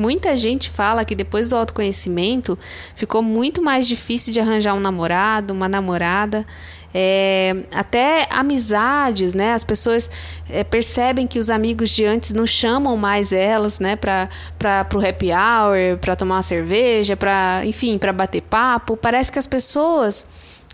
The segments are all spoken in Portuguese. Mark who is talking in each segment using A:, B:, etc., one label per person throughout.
A: Muita gente fala que depois do autoconhecimento ficou muito mais difícil de arranjar um namorado, uma namorada. É, até amizades, né? As pessoas é, percebem que os amigos de antes não chamam mais elas, né? Para o happy hour, para tomar uma cerveja, para, enfim, para bater papo. Parece que as pessoas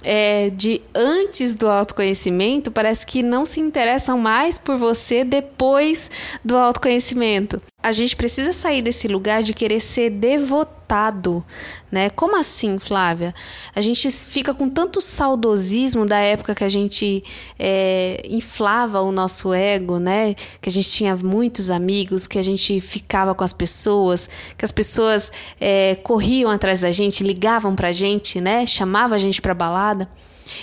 A: é, de antes do autoconhecimento parece que não se interessam mais por você depois do autoconhecimento. A gente precisa sair desse lugar de querer ser devotado, né? Como assim, Flávia? A gente fica com tanto saudosismo da época que a gente é, inflava o nosso ego, né? Que a gente tinha muitos amigos, que a gente ficava com as pessoas, que as pessoas é, corriam atrás da gente, ligavam pra gente, né? Chamava a gente pra balada.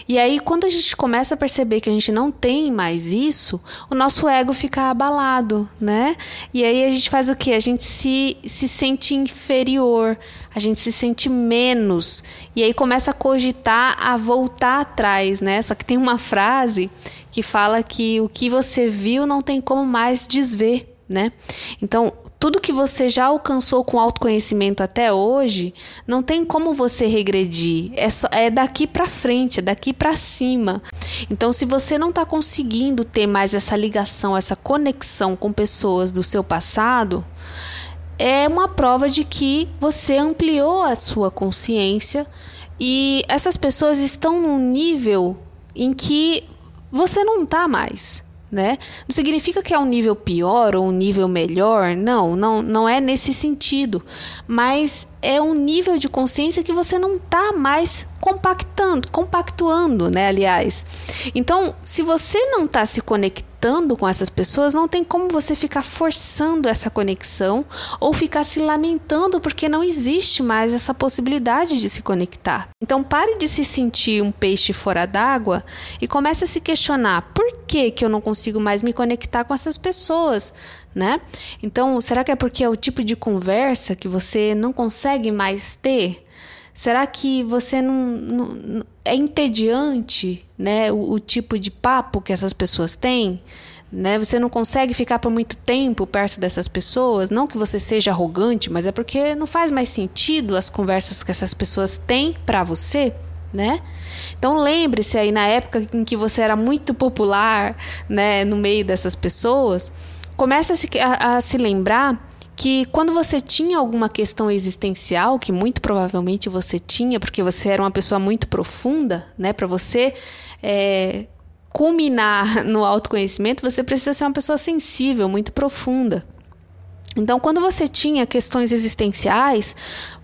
A: E aí, quando a gente começa a perceber que a gente não tem mais isso, o nosso ego fica abalado, né? E aí a gente faz o quê? A gente se, se sente inferior, a gente se sente menos. E aí começa a cogitar a voltar atrás, né? Só que tem uma frase que fala que o que você viu não tem como mais desver, né? Então, tudo que você já alcançou com autoconhecimento até hoje, não tem como você regredir. É, só, é daqui para frente, é daqui para cima. Então, se você não está conseguindo ter mais essa ligação, essa conexão com pessoas do seu passado, é uma prova de que você ampliou a sua consciência e essas pessoas estão num nível em que você não está mais né? Não significa que é um nível pior ou um nível melhor, não, não, não é nesse sentido, mas é um nível de consciência que você não está mais compactando, compactuando, né? Aliás, então, se você não está se conectando com essas pessoas, não tem como você ficar forçando essa conexão ou ficar se lamentando porque não existe mais essa possibilidade de se conectar. Então, pare de se sentir um peixe fora d'água e comece a se questionar por que que eu não consigo mais me conectar com essas pessoas? né? Então, será que é porque é o tipo de conversa que você não consegue mais ter? Será que você não, não é entediante, né? O, o, tipo de papo que essas pessoas têm, né? Você não consegue ficar por muito tempo perto dessas pessoas, não que você seja arrogante, mas é porque não faz mais sentido as conversas que essas pessoas têm para você. Né? Então lembre-se aí na época em que você era muito popular, né, no meio dessas pessoas, Comece a se, a, a se lembrar que quando você tinha alguma questão existencial, que muito provavelmente você tinha, porque você era uma pessoa muito profunda, né? Para você é, culminar no autoconhecimento, você precisa ser uma pessoa sensível, muito profunda. Então, quando você tinha questões existenciais,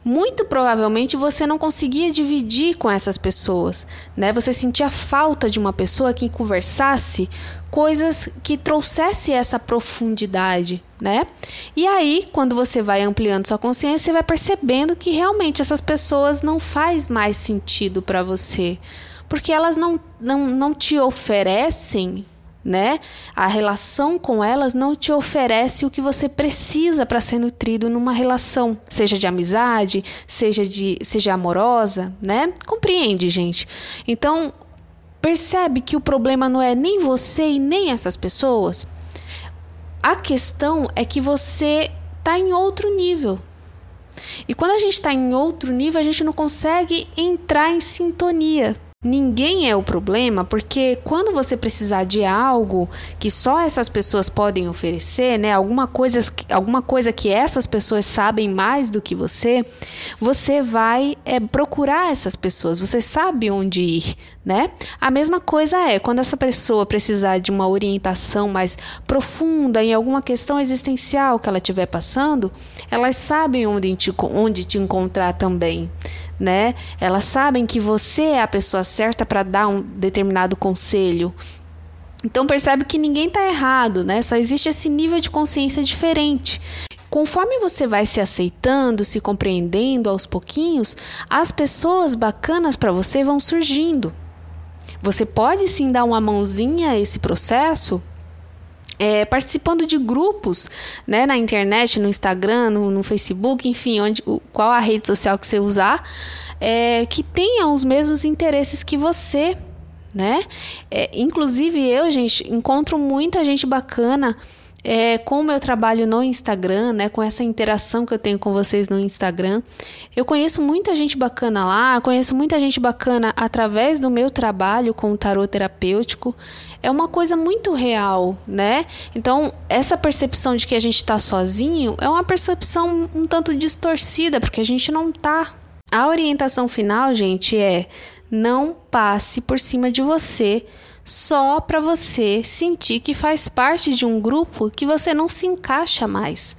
A: muito provavelmente você não conseguia dividir com essas pessoas, né? Você sentia falta de uma pessoa que conversasse coisas que trouxesse essa profundidade, né? E aí, quando você vai ampliando sua consciência, você vai percebendo que realmente essas pessoas não faz mais sentido para você, porque elas não, não, não te oferecem né? A relação com elas não te oferece o que você precisa para ser nutrido numa relação, seja de amizade, seja de seja amorosa, né? Compreende, gente? Então, percebe que o problema não é nem você e nem essas pessoas. A questão é que você está em outro nível. E quando a gente está em outro nível, a gente não consegue entrar em sintonia. Ninguém é o problema, porque quando você precisar de algo que só essas pessoas podem oferecer, né, alguma coisa, alguma coisa que essas pessoas sabem mais do que você, você vai é, procurar essas pessoas, você sabe onde ir, né? A mesma coisa é quando essa pessoa precisar de uma orientação mais profunda em alguma questão existencial que ela estiver passando, elas sabem onde te, onde te encontrar também né? Elas sabem que você é a pessoa certa para dar um determinado conselho. Então percebe que ninguém está errado, né? Só existe esse nível de consciência diferente. Conforme você vai se aceitando, se compreendendo aos pouquinhos, as pessoas bacanas para você vão surgindo. Você pode sim dar uma mãozinha a esse processo é, participando de grupos né, na internet, no Instagram, no, no Facebook, enfim, onde, qual a rede social que você usar, é, que tenham os mesmos interesses que você, né? É, inclusive eu, gente, encontro muita gente bacana é, com o meu trabalho no Instagram, né, com essa interação que eu tenho com vocês no Instagram, eu conheço muita gente bacana lá, conheço muita gente bacana através do meu trabalho com o tarot terapêutico. É uma coisa muito real, né? Então, essa percepção de que a gente está sozinho é uma percepção um tanto distorcida, porque a gente não tá. A orientação final, gente, é não passe por cima de você só para você sentir que faz parte de um grupo que você não se encaixa mais.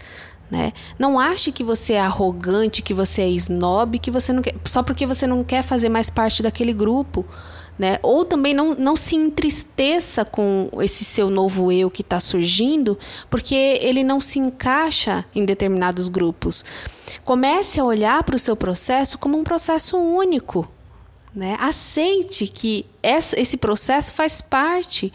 A: Né? Não ache que você é arrogante, que você é snob, que você não quer, só porque você não quer fazer mais parte daquele grupo. Né? Ou também não, não se entristeça com esse seu novo eu que está surgindo, porque ele não se encaixa em determinados grupos. Comece a olhar para o seu processo como um processo único. Né? Aceite que esse processo faz parte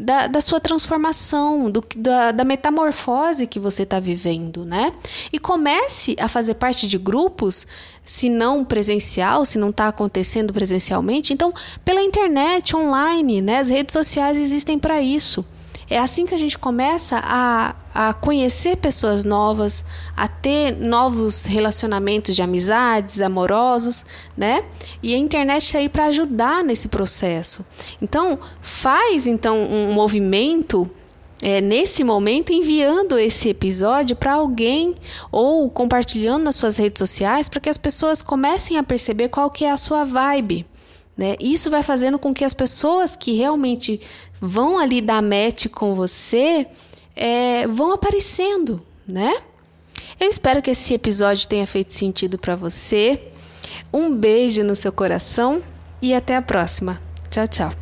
A: da, da sua transformação, do, da, da metamorfose que você está vivendo, né? E comece a fazer parte de grupos, se não presencial, se não está acontecendo presencialmente, então pela internet, online, né? As redes sociais existem para isso. É assim que a gente começa a, a conhecer pessoas novas, a ter novos relacionamentos de amizades, amorosos, né? E a internet está aí para ajudar nesse processo. Então, faz então um movimento é, nesse momento enviando esse episódio para alguém ou compartilhando nas suas redes sociais para que as pessoas comecem a perceber qual que é a sua vibe. Né? Isso vai fazendo com que as pessoas que realmente vão ali dar match com você é, vão aparecendo, né? Eu espero que esse episódio tenha feito sentido para você. Um beijo no seu coração e até a próxima. Tchau, tchau.